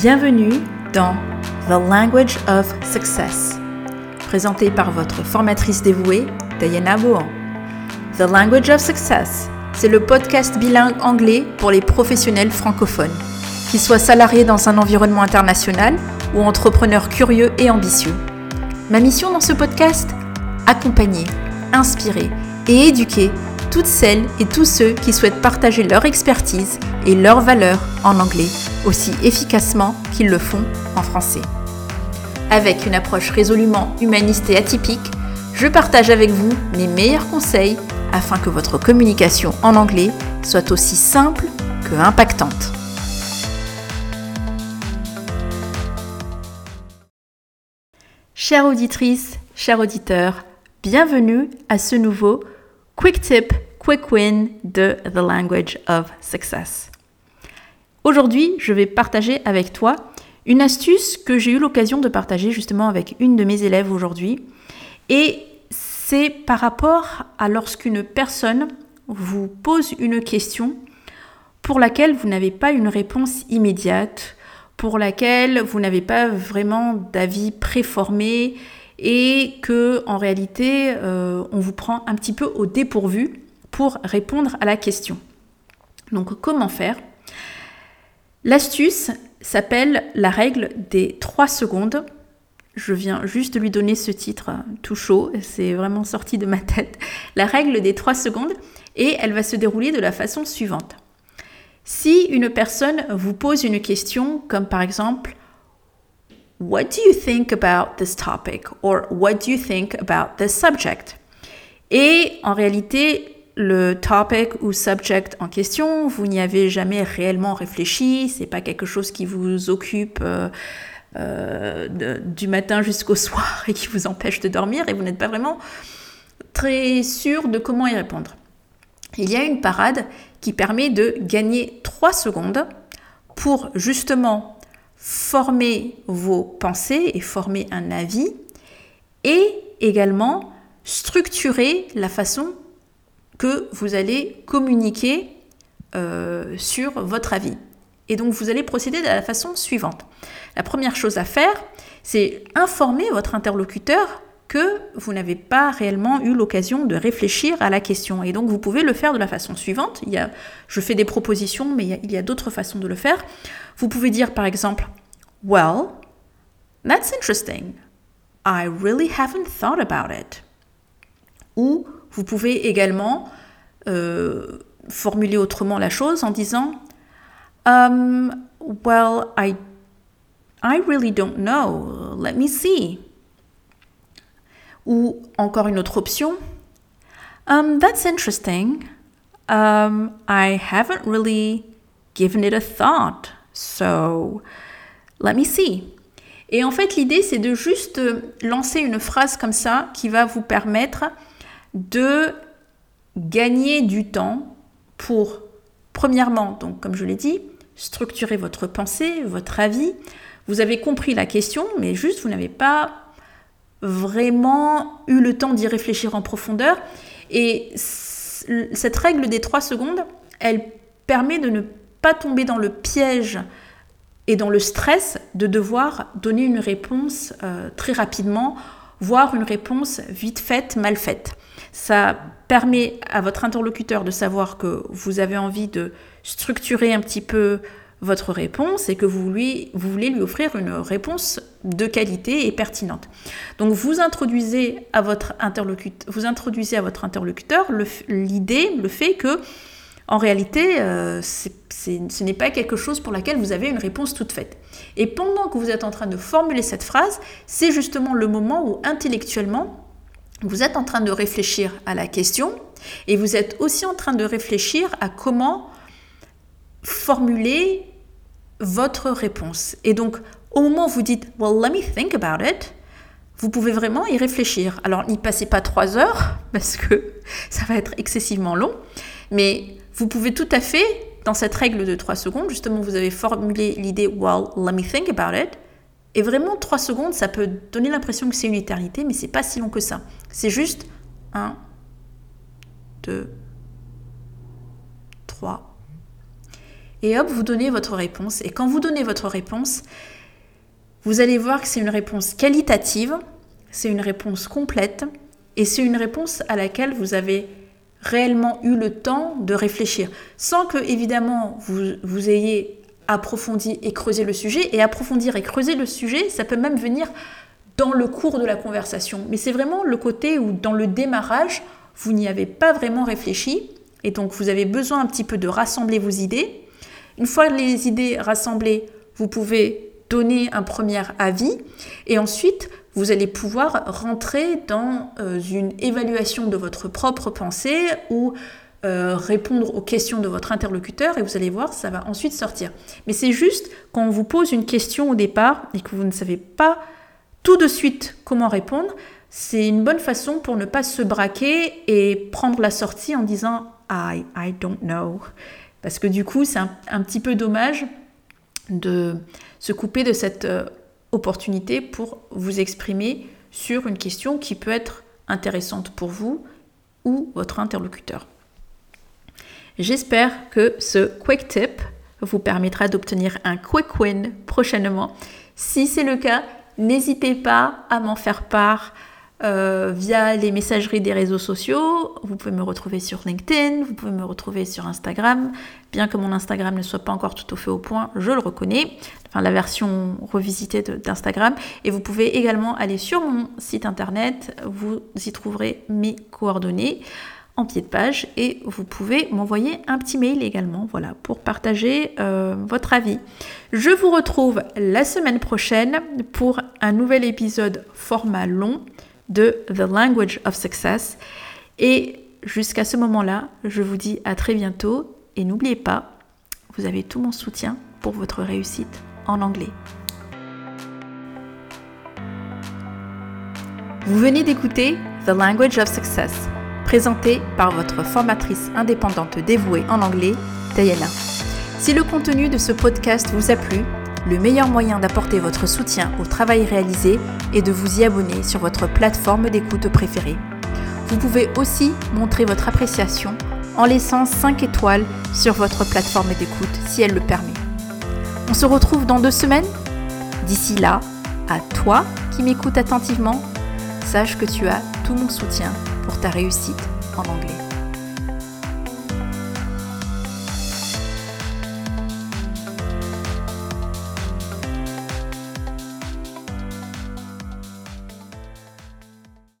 Bienvenue dans The Language of Success, présenté par votre formatrice dévouée, Diana Bohan. The Language of Success, c'est le podcast bilingue anglais pour les professionnels francophones, qu'ils soient salariés dans un environnement international ou entrepreneurs curieux et ambitieux. Ma mission dans ce podcast Accompagner, inspirer et éduquer toutes celles et tous ceux qui souhaitent partager leur expertise et leurs valeurs en anglais aussi efficacement qu'ils le font en français. Avec une approche résolument humaniste et atypique, je partage avec vous mes meilleurs conseils afin que votre communication en anglais soit aussi simple que impactante. Chère auditrice, chers auditeurs, bienvenue à ce nouveau Quick Tip, Quick Win de The Language of Success. Aujourd'hui, je vais partager avec toi une astuce que j'ai eu l'occasion de partager justement avec une de mes élèves aujourd'hui. Et c'est par rapport à lorsqu'une personne vous pose une question pour laquelle vous n'avez pas une réponse immédiate, pour laquelle vous n'avez pas vraiment d'avis préformé et que en réalité euh, on vous prend un petit peu au dépourvu pour répondre à la question. Donc comment faire L'astuce s'appelle la règle des 3 secondes. Je viens juste de lui donner ce titre tout chaud, c'est vraiment sorti de ma tête. La règle des 3 secondes et elle va se dérouler de la façon suivante. Si une personne vous pose une question comme par exemple What do you think about this topic? Or What do you think about this subject? Et en réalité, le topic ou subject en question, vous n'y avez jamais réellement réfléchi, c'est pas quelque chose qui vous occupe euh, euh, du matin jusqu'au soir et qui vous empêche de dormir et vous n'êtes pas vraiment très sûr de comment y répondre. Il y a une parade qui permet de gagner 3 secondes pour justement former vos pensées et former un avis et également structurer la façon que vous allez communiquer euh, sur votre avis. Et donc vous allez procéder de la façon suivante. La première chose à faire, c'est informer votre interlocuteur que vous n'avez pas réellement eu l'occasion de réfléchir à la question. Et donc vous pouvez le faire de la façon suivante. Il y a, je fais des propositions, mais il y a, il y a d'autres façons de le faire. Vous pouvez dire par exemple, Well, that's interesting. I really haven't thought about it. Ou vous pouvez également euh, formuler autrement la chose en disant um, Well, I, I really don't know. Let me see. Ou encore une autre option. Um, that's interesting. Um, I haven't really given it a thought. So, let me see. Et en fait, l'idée, c'est de juste lancer une phrase comme ça qui va vous permettre de gagner du temps pour, premièrement, donc comme je l'ai dit, structurer votre pensée, votre avis. Vous avez compris la question, mais juste vous n'avez pas vraiment eu le temps d'y réfléchir en profondeur. Et cette règle des trois secondes, elle permet de ne pas tomber dans le piège et dans le stress de devoir donner une réponse euh, très rapidement, voire une réponse vite faite, mal faite. Ça permet à votre interlocuteur de savoir que vous avez envie de structurer un petit peu votre réponse et que vous, lui, vous voulez lui offrir une réponse de qualité et pertinente. Donc vous introduisez à votre interlocuteur, l'idée, le, fait que en réalité, euh, ce n'est pas quelque chose pour laquelle vous avez une réponse toute faite. Et pendant que vous êtes en train de formuler cette phrase, c'est justement le moment où intellectuellement, vous êtes en train de réfléchir à la question et vous êtes aussi en train de réfléchir à comment formuler votre réponse. Et donc, au moment où vous dites, well, let me think about it, vous pouvez vraiment y réfléchir. Alors, n'y passez pas trois heures parce que ça va être excessivement long, mais vous pouvez tout à fait, dans cette règle de trois secondes, justement, vous avez formulé l'idée, well, let me think about it, et vraiment, 3 secondes, ça peut donner l'impression que c'est une éternité, mais c'est pas si long que ça. C'est juste 1, 2, 3. et hop, vous donnez votre réponse. Et quand vous donnez votre réponse, vous allez voir que c'est une réponse qualitative, c'est une réponse complète et c'est une réponse à laquelle vous avez réellement eu le temps de réfléchir, sans que évidemment vous, vous ayez approfondi et creusé le sujet. Et approfondir et creuser le sujet, ça peut même venir dans le cours de la conversation. Mais c'est vraiment le côté où dans le démarrage, vous n'y avez pas vraiment réfléchi et donc vous avez besoin un petit peu de rassembler vos idées. Une fois les idées rassemblées, vous pouvez donner un premier avis et ensuite vous allez pouvoir rentrer dans euh, une évaluation de votre propre pensée ou euh, répondre aux questions de votre interlocuteur et vous allez voir, ça va ensuite sortir. Mais c'est juste quand on vous pose une question au départ et que vous ne savez pas tout de suite comment répondre, c'est une bonne façon pour ne pas se braquer et prendre la sortie en disant I, I don't know. Parce que du coup, c'est un, petit peu dommage de se couper de cette euh, opportunité pour vous exprimer sur une question qui peut être intéressante pour vous ou votre interlocuteur. J'espère que ce quick tip vous permettra d'obtenir un quick win prochainement. Si c'est le cas, n'hésitez pas à m'en faire part euh, via les messageries des réseaux sociaux. Vous pouvez me retrouver sur LinkedIn, vous pouvez me retrouver sur Instagram. Bien que mon Instagram ne soit pas encore tout au fait au point, je le reconnais. Enfin, la version revisitée d'Instagram. Et vous pouvez également aller sur mon site internet. Vous y trouverez mes coordonnées en pied de page et vous pouvez m'envoyer un petit mail également voilà pour partager euh, votre avis. Je vous retrouve la semaine prochaine pour un nouvel épisode format long de The Language of Success. Et jusqu'à ce moment-là, je vous dis à très bientôt et n'oubliez pas, vous avez tout mon soutien pour votre réussite en anglais. Vous venez d'écouter The Language of Success, présenté par votre formatrice indépendante dévouée en anglais, Diana. Si le contenu de ce podcast vous a plu, le meilleur moyen d'apporter votre soutien au travail réalisé est de vous y abonner sur votre plateforme d'écoute préférée. Vous pouvez aussi montrer votre appréciation en laissant 5 étoiles sur votre plateforme d'écoute si elle le permet. On se retrouve dans deux semaines D'ici là, à toi qui m'écoutes attentivement, sache que tu as tout mon soutien pour ta réussite en anglais.